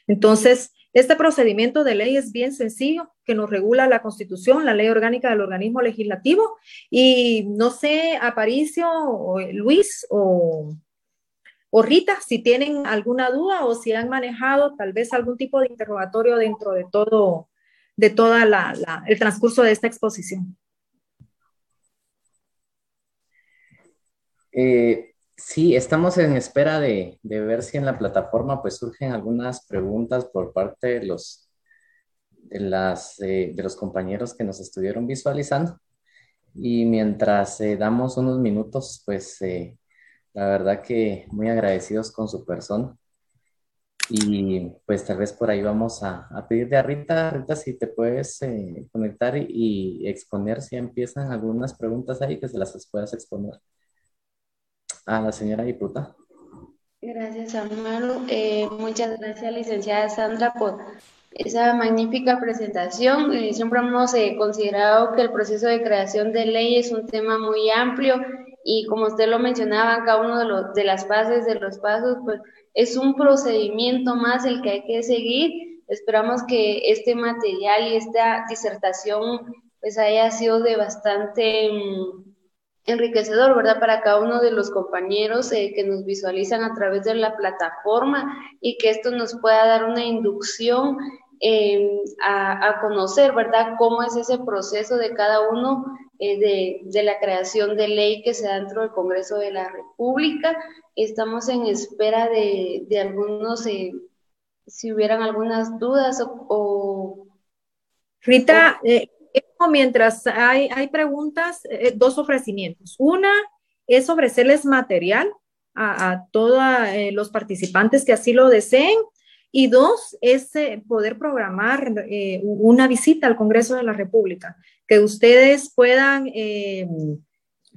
Entonces, este procedimiento de ley es bien sencillo, que nos regula la Constitución, la ley orgánica del organismo legislativo, y no sé, Aparicio, o Luis o, o Rita, si tienen alguna duda o si han manejado tal vez algún tipo de interrogatorio dentro de todo de todo el transcurso de esta exposición. Eh, sí, estamos en espera de, ver si en la plataforma pues surgen algunas preguntas por parte de los, de, las, eh, de los compañeros que nos estuvieron visualizando. Y mientras eh, damos unos minutos, pues la verdad que muy agradecidos con su persona. Y pues tal vez por ahí vamos a, a pedirle a Rita, Rita, si te puedes eh, conectar y, exponer si empiezan algunas preguntas ahí que se las puedas exponer a la señora diputada. Gracias, Amaro. Eh, muchas gracias, licenciada Sandra, por esa magnífica presentación. Eh, siempre hemos considerado que el proceso de creación de ley es un tema muy amplio y como usted lo mencionaba, cada uno de, los, de las fases, de los pasos, pues es un procedimiento más el que hay que seguir. Esperamos que este material y esta disertación pues haya sido de bastante mm, enriquecedor, ¿verdad? Para cada uno de los compañeros eh, que nos visualizan a través de la plataforma y que esto nos pueda dar una inducción em, a, conocer, ¿verdad? Cómo es ese proceso de cada uno eh, de, de, la creación de ley que se da dentro del Congreso de la República Estamos en espera de, algunos, eh, si hubieran algunas dudas o... Rita, eh, mientras hay, hay preguntas, eh, dos ofrecimientos. Una es ofrecerles material a, a todos los participantes que así lo deseen. Y dos, es poder programar una visita al Congreso de la República, que ustedes puedan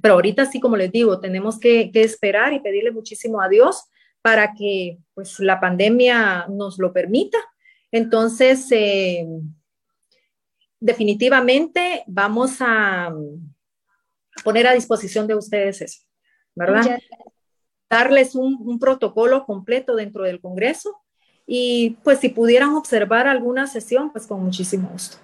pero ahorita sí, como les digo, tenemos que, esperar y pedirle muchísimo a Dios para que pues, la pandemia nos lo permita. Entonces, eh, definitivamente vamos a poner a disposición de ustedes eso, ¿verdad? Darles un, un, protocolo completo dentro del Congreso y pues si pudieran observar alguna sesión, pues con muchísimo gusto.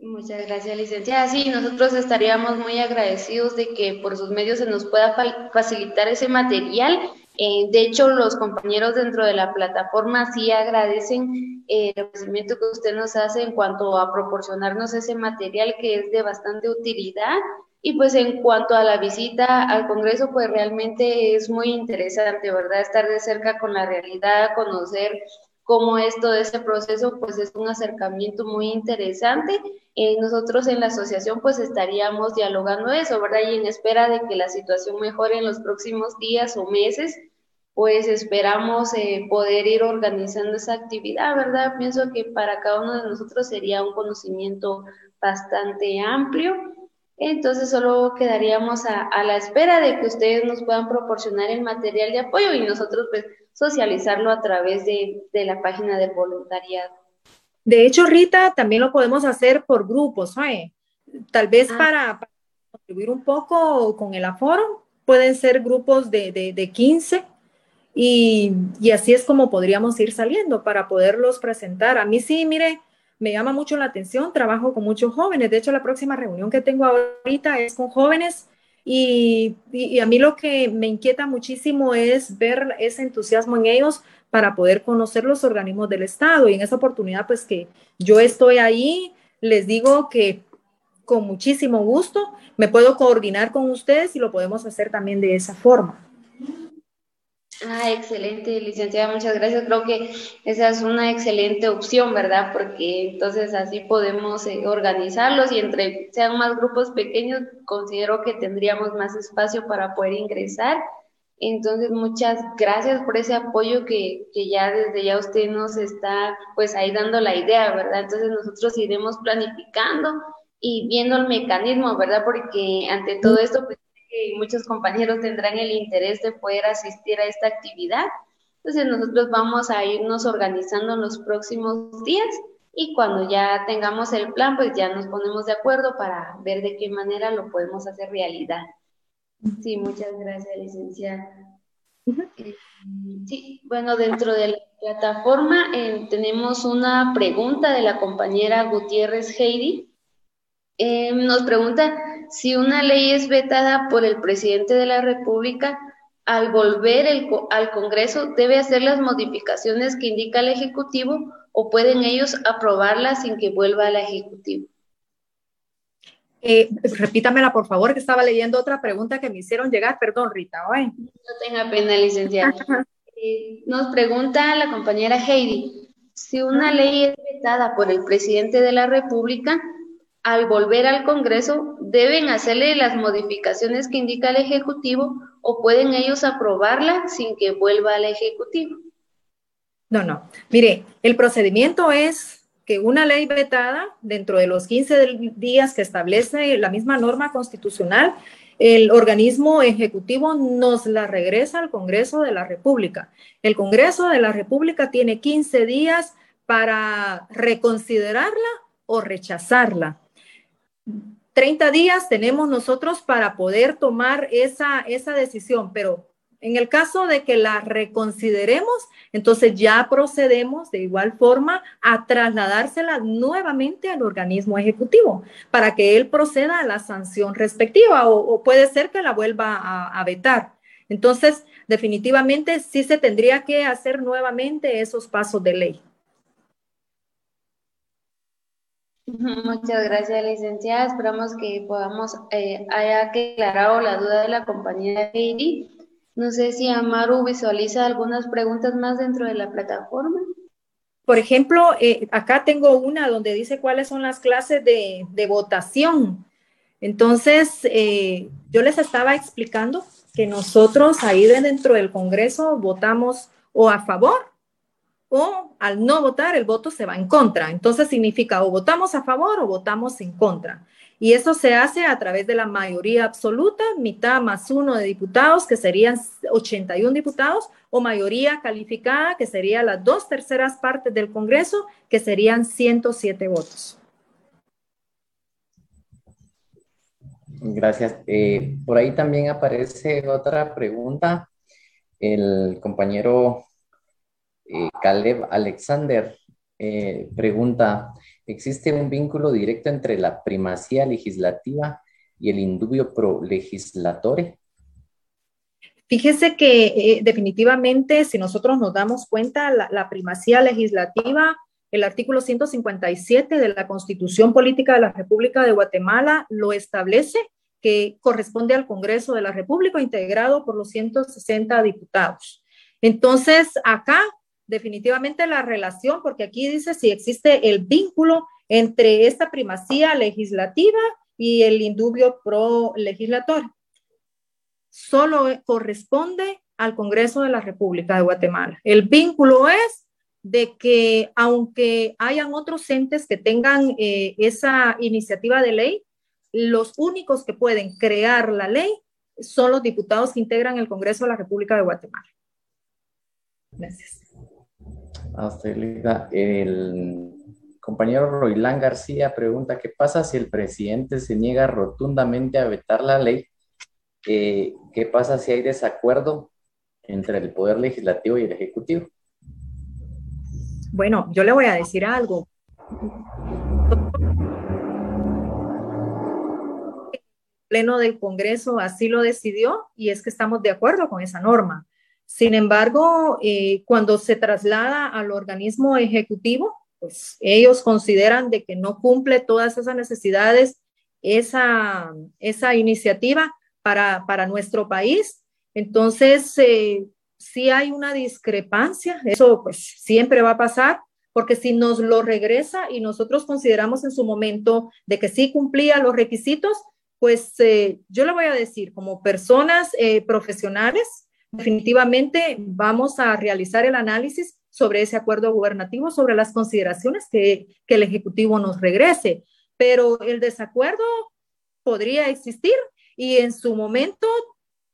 Muchas gracias, licenciada. Sí, nosotros estaríamos muy agradecidos de que por sus medios se nos pueda facilitar ese material. Eh, de hecho, los compañeros dentro de la plataforma sí agradecen eh, el ofrecimiento que usted nos hace en cuanto a proporcionarnos ese material que es de bastante utilidad. Y pues en cuanto a la visita al Congreso, pues realmente es muy interesante, ¿verdad? Estar de cerca con la realidad, conocer cómo es todo ese proceso, pues es un acercamiento muy interesante. Eh, nosotros en la asociación pues estaríamos dialogando eso, ¿verdad? Y en espera de que la situación mejore en los próximos días o meses, pues esperamos eh, poder ir organizando esa actividad, ¿verdad? Pienso que para cada uno de nosotros sería un conocimiento bastante amplio. Entonces solo quedaríamos a, a la espera de que ustedes nos puedan proporcionar el material de apoyo y nosotros pues socializarlo a través de, de la página del voluntariado. De hecho, Rita, también lo podemos hacer por grupos, ¿eh? tal vez ah. para, contribuir un poco con el aforo, pueden ser grupos de, de, de 15 y, y, así es como podríamos ir saliendo para poderlos presentar. A mí sí, mire, me llama mucho la atención, trabajo con muchos jóvenes, de hecho la próxima reunión que tengo ahorita es con jóvenes y, a mí lo que me inquieta muchísimo es ver ese entusiasmo en ellos para poder conocer los organismos del Estado. Y en esa oportunidad, pues que yo estoy ahí, les digo que con muchísimo gusto me puedo coordinar con ustedes y lo podemos hacer también de esa forma. Ah, excelente, licenciada, muchas gracias. Creo que esa es una excelente opción, ¿verdad? Porque entonces así podemos eh, organizarlos y entre sean más grupos pequeños, considero que tendríamos más espacio para poder ingresar. Entonces, muchas gracias por ese apoyo que, que ya desde ya usted nos está pues ahí dando la idea, ¿verdad? Entonces nosotros iremos planificando y viendo el mecanismo, ¿verdad? Porque ante todo esto, pues que muchos compañeros tendrán el interés de poder asistir a esta actividad. Entonces nosotros vamos a irnos organizando en los próximos días y cuando ya tengamos el plan, pues ya nos ponemos de acuerdo para ver de qué manera lo podemos hacer realidad. Sí, muchas gracias, licenciada. Eh, sí, bueno, dentro de la plataforma eh, tenemos una pregunta de la compañera Gutiérrez Heidi. Eh, nos pregunta si una ley es vetada por el presidente de la República, al volver al Congreso debe hacer las modificaciones que indica el Ejecutivo o pueden ellos aprobarla sin que vuelva al Ejecutivo. Eh, repítamela, por favor, que estaba leyendo otra pregunta que me hicieron llegar. Perdón, Rita. No tenga pena, licenciada. Eh, nos pregunta la compañera Heidi, si una ley es vetada por el presidente de la República, al volver al Congreso, ¿deben hacerle las modificaciones que indica el Ejecutivo o pueden ellos aprobarla sin que vuelva al Ejecutivo? No, no. Mire, el procedimiento es que una ley vetada dentro de los 15 días que establece la misma norma constitucional, el organismo ejecutivo nos la regresa al Congreso de la República. El Congreso de la República tiene 15 días para reconsiderarla o rechazarla. 30 días tenemos nosotros para poder tomar esa, esa decisión, pero en el caso de que la reconsideremos, entonces ya procedemos de igual forma a trasladársela nuevamente al organismo ejecutivo para que él proceda a la sanción respectiva o, puede ser que la vuelva a, a vetar. Entonces, definitivamente sí se tendría que hacer nuevamente esos pasos de ley. Muchas gracias, licenciada. Esperamos que podamos eh, haya aclarado la duda de la compañera Heidi. No sé si Amaru visualiza algunas preguntas más dentro de la plataforma. Por ejemplo, eh, acá tengo una donde dice cuáles son las clases de, votación. Entonces, eh, yo les estaba explicando que nosotros ahí dentro del Congreso votamos o a favor o al no votar el voto se va en contra. Entonces significa o votamos a favor o votamos en contra. Y eso se hace a través de la mayoría absoluta, mitad más uno de diputados, que serían 81 diputados, o mayoría calificada, que sería las dos terceras partes del Congreso, que serían 107 votos. Gracias. Eh, por ahí también aparece otra pregunta. El compañero eh, Caleb Alexander eh, pregunta, ¿existe un vínculo directo entre la primacía legislativa y el indubio pro legislatore? Fíjese que eh, definitivamente, si nosotros nos damos cuenta, la, la, primacía legislativa, el artículo 157 de la Constitución Política de la República de Guatemala lo establece que corresponde al Congreso de la República integrado por los 160 diputados. Entonces, acá definitivamente la relación, porque aquí dice si existe el vínculo entre esta primacía legislativa y el indubio pro legislator. Solo corresponde al Congreso de la República de Guatemala. El vínculo es de que aunque hayan otros entes que tengan eh, esa iniciativa de ley, los únicos que pueden crear la ley son los diputados que integran el Congreso de la República de Guatemala. Gracias. El compañero Roilán García pregunta, ¿qué pasa si el presidente se niega rotundamente a vetar la ley? Eh, ¿Qué pasa si hay desacuerdo entre el Poder Legislativo y el Ejecutivo? Bueno, yo le voy a decir algo. El Pleno del Congreso así lo decidió y es que estamos de acuerdo con esa norma. Sin embargo, eh, cuando se traslada al organismo ejecutivo, pues ellos consideran de que no cumple todas esas necesidades esa, esa iniciativa para, para nuestro país. Entonces, eh, si hay una discrepancia, eso pues siempre va a pasar, porque si nos lo regresa y nosotros consideramos en su momento de que sí cumplía los requisitos, pues eh, yo le voy a decir, como personas profesionales, definitivamente vamos a realizar el análisis sobre ese acuerdo gubernativo, sobre las consideraciones que, que el Ejecutivo nos regrese. Pero el desacuerdo podría existir y en su momento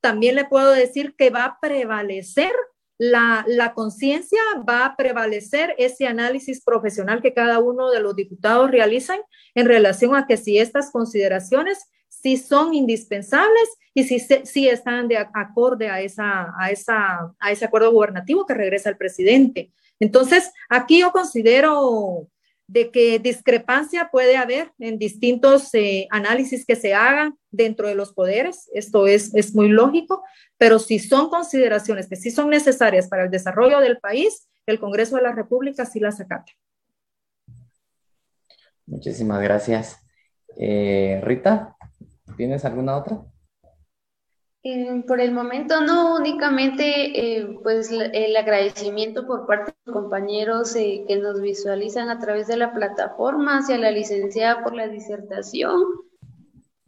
también le puedo decir que va a prevalecer la, la conciencia, va a prevalecer ese análisis profesional que cada uno de los diputados realizan en relación a que si estas consideraciones sí son indispensables y si, si están de acorde a, esa, a, esa, a ese acuerdo gubernativo que regresa el presidente. Entonces, aquí yo considero de que discrepancia puede haber en distintos eh, análisis que se hagan dentro de los poderes, esto es, es muy lógico, pero si son consideraciones que sí son necesarias para el desarrollo del país, el Congreso de la República sí las acata. Muchísimas gracias. Eh, Rita, ¿tienes alguna otra? Eh, por el momento no, únicamente eh, pues el agradecimiento por parte de los compañeros eh, que nos visualizan a través de la plataforma hacia la licenciada por la disertación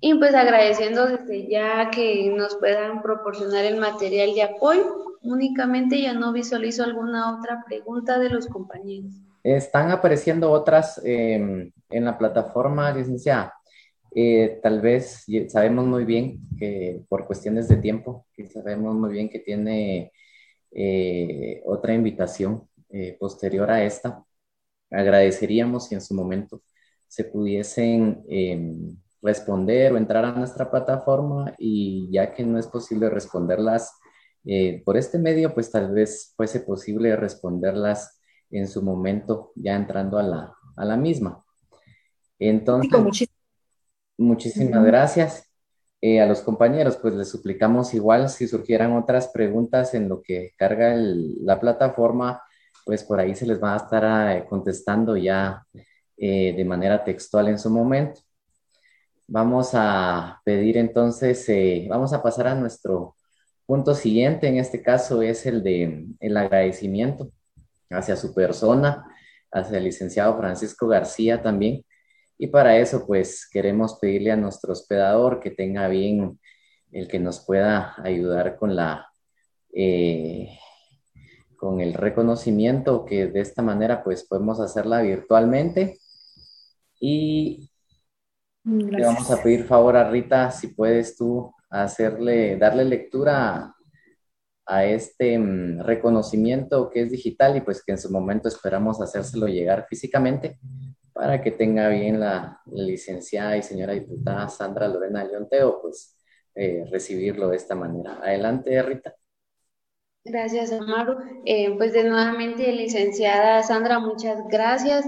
y pues agradeciendo desde ya que nos puedan proporcionar el material de apoyo. Únicamente ya no visualizo alguna otra pregunta de los compañeros. Están apareciendo otras em, en la plataforma, licenciada. Eh, tal vez sabemos muy bien que por cuestiones de tiempo, que sabemos muy bien que tiene eh, otra invitación eh, posterior a esta. Agradeceríamos si en su momento se pudiesen em, responder o entrar a nuestra plataforma y ya que no es posible responderlas por este medio, pues tal vez fuese posible responderlas en su momento ya entrando a la, a la misma. Entonces, Muchísimas gracias. Eh, a los compañeros, pues les suplicamos igual si surgieran otras preguntas en lo que carga la plataforma, pues por ahí se les va a estar eh, contestando ya eh, de manera textual en su momento. Vamos a pedir entonces, vamos a pasar a nuestro punto siguiente, en este caso es el de el agradecimiento hacia su persona, hacia el licenciado Francisco García también, y para eso, pues queremos pedirle a nuestro hospedador que tenga bien el que nos pueda ayudar con la eh, con el reconocimiento que de esta manera pues podemos hacerla virtualmente. Y le vamos a pedir favor a Rita si puedes tú hacerle darle lectura a este mm, reconocimiento que es digital y pues que en su momento esperamos hacérselo llegar físicamente para que tenga bien la, licenciada y señora diputada Sandra Lorena Leonteo, pues eh, recibirlo de esta manera. Adelante, Rita. Gracias, Amaru. Eh, pues de nuevamente, licenciada Sandra, muchas gracias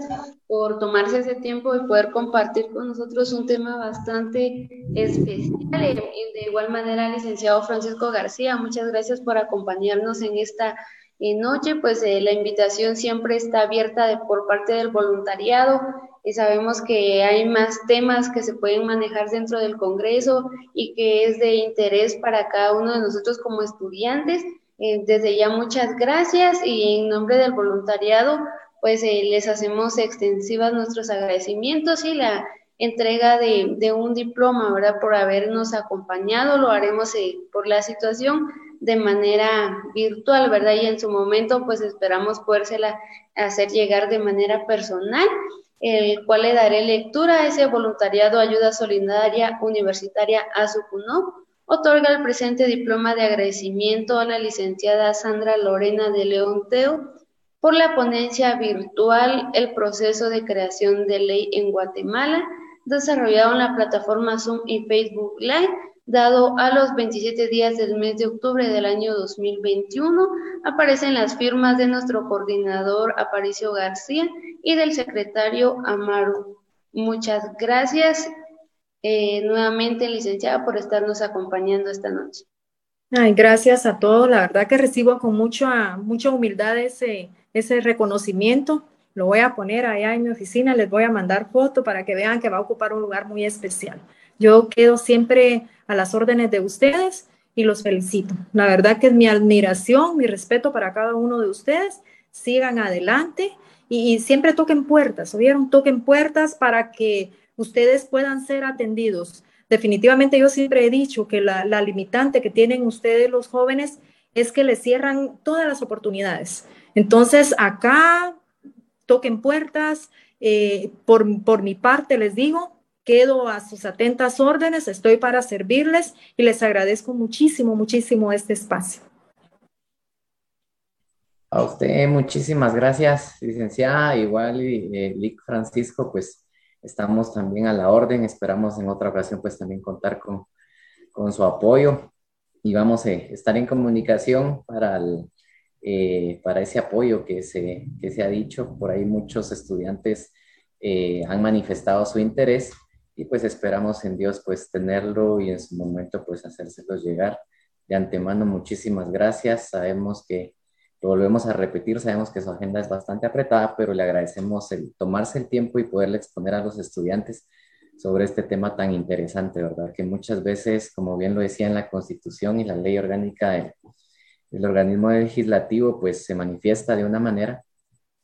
por tomarse ese tiempo y poder compartir con nosotros un tema bastante especial. Eh, de igual manera, licenciado Francisco García, muchas gracias por acompañarnos en esta noche, pues eh, la invitación siempre está abierta de, por parte del voluntariado y sabemos que hay más temas que se pueden manejar dentro del Congreso y que es de interés para cada uno de nosotros como estudiantes. Eh, desde ya muchas gracias y en nombre del voluntariado, pues eh, les hacemos extensivas nuestros agradecimientos y la entrega de, un diploma, ¿verdad? Por habernos acompañado, lo haremos por la situación de manera virtual, ¿verdad? Y en su momento, pues esperamos podérsela hacer llegar de manera personal, el cual le daré lectura a ese voluntariado Ayuda Solidaria Universitaria ASUCUNO. Otorga el presente diploma de agradecimiento a la licenciada Sandra Lorena de León Teo por la ponencia virtual El proceso de creación de ley en Guatemala, desarrollado en la plataforma Zoom y Facebook Live dado a los 27 días del mes de octubre del año 2021. Aparecen las firmas de nuestro coordinador Aparicio García y del secretario Amaru. Muchas gracias eh, nuevamente, licenciada, por estarnos acompañando esta noche. Ay, gracias a todos. La verdad que recibo con mucha, mucha humildad ese, ese reconocimiento. Lo voy a poner allá en mi oficina, les voy a mandar foto para que vean que va a ocupar un lugar muy especial. Yo quedo siempre a las órdenes de ustedes y los felicito. La verdad que es mi admiración, mi respeto para cada uno de ustedes. Sigan adelante y, siempre toquen puertas, ¿oyeron? Toquen puertas para que ustedes puedan ser atendidos. Definitivamente yo siempre he dicho que la, limitante que tienen ustedes los jóvenes es que les cierran todas las oportunidades. Entonces, acá toquen puertas. Eh, por, por mi parte, les digo, quedo a sus atentas órdenes, estoy para servirles y les agradezco muchísimo, muchísimo este espacio. A usted muchísimas gracias, licenciada. Igual, eh, Lic Francisco, pues estamos también a la orden. Esperamos en otra ocasión pues también contar con, con su apoyo y vamos a estar en comunicación para, el, eh, para ese apoyo que se, que se ha dicho. Por ahí muchos estudiantes eh, han manifestado su interés y pues esperamos en Dios pues tenerlo y en su momento pues hacérselo llegar. De antemano, muchísimas gracias. Sabemos que lo volvemos a repetir, sabemos que su agenda es bastante apretada, pero le agradecemos el tomarse el tiempo y poderle exponer a los estudiantes sobre este tema tan interesante, ¿verdad? Que muchas veces, como bien lo decía en la Constitución y la ley orgánica organismo legislativo, pues se manifiesta de una manera.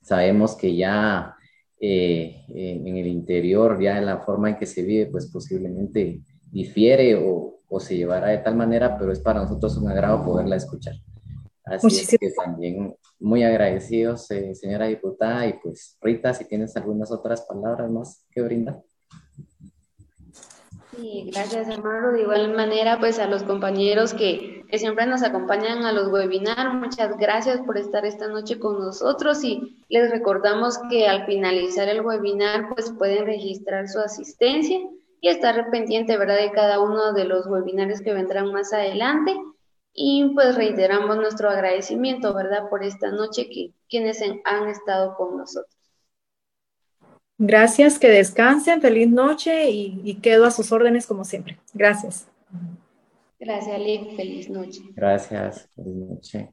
Sabemos que ya eh, en el interior, ya en la forma en que se vive, pues posiblemente difiere o, o se llevará de tal manera, pero es para nosotros un agrado poderla escuchar. Así es que también muy agradecidos, eh, señora diputada, y pues Rita, si tienes algunas otras palabras más que brindar. Sí, gracias, Amaro. De igual manera, pues a los compañeros que, que, siempre nos acompañan a los webinars, muchas gracias por estar esta noche con nosotros y les recordamos que al finalizar el webinar, pues pueden registrar su asistencia y estar pendiente, ¿verdad?, de cada uno de los webinars que vendrán más adelante. Y pues reiteramos nuestro agradecimiento, ¿verdad?, por esta noche que quienes han estado con nosotros. Gracias, que descansen, feliz noche y quedo a sus órdenes como siempre. Gracias. Gracias, Liv, feliz noche. Gracias, feliz noche.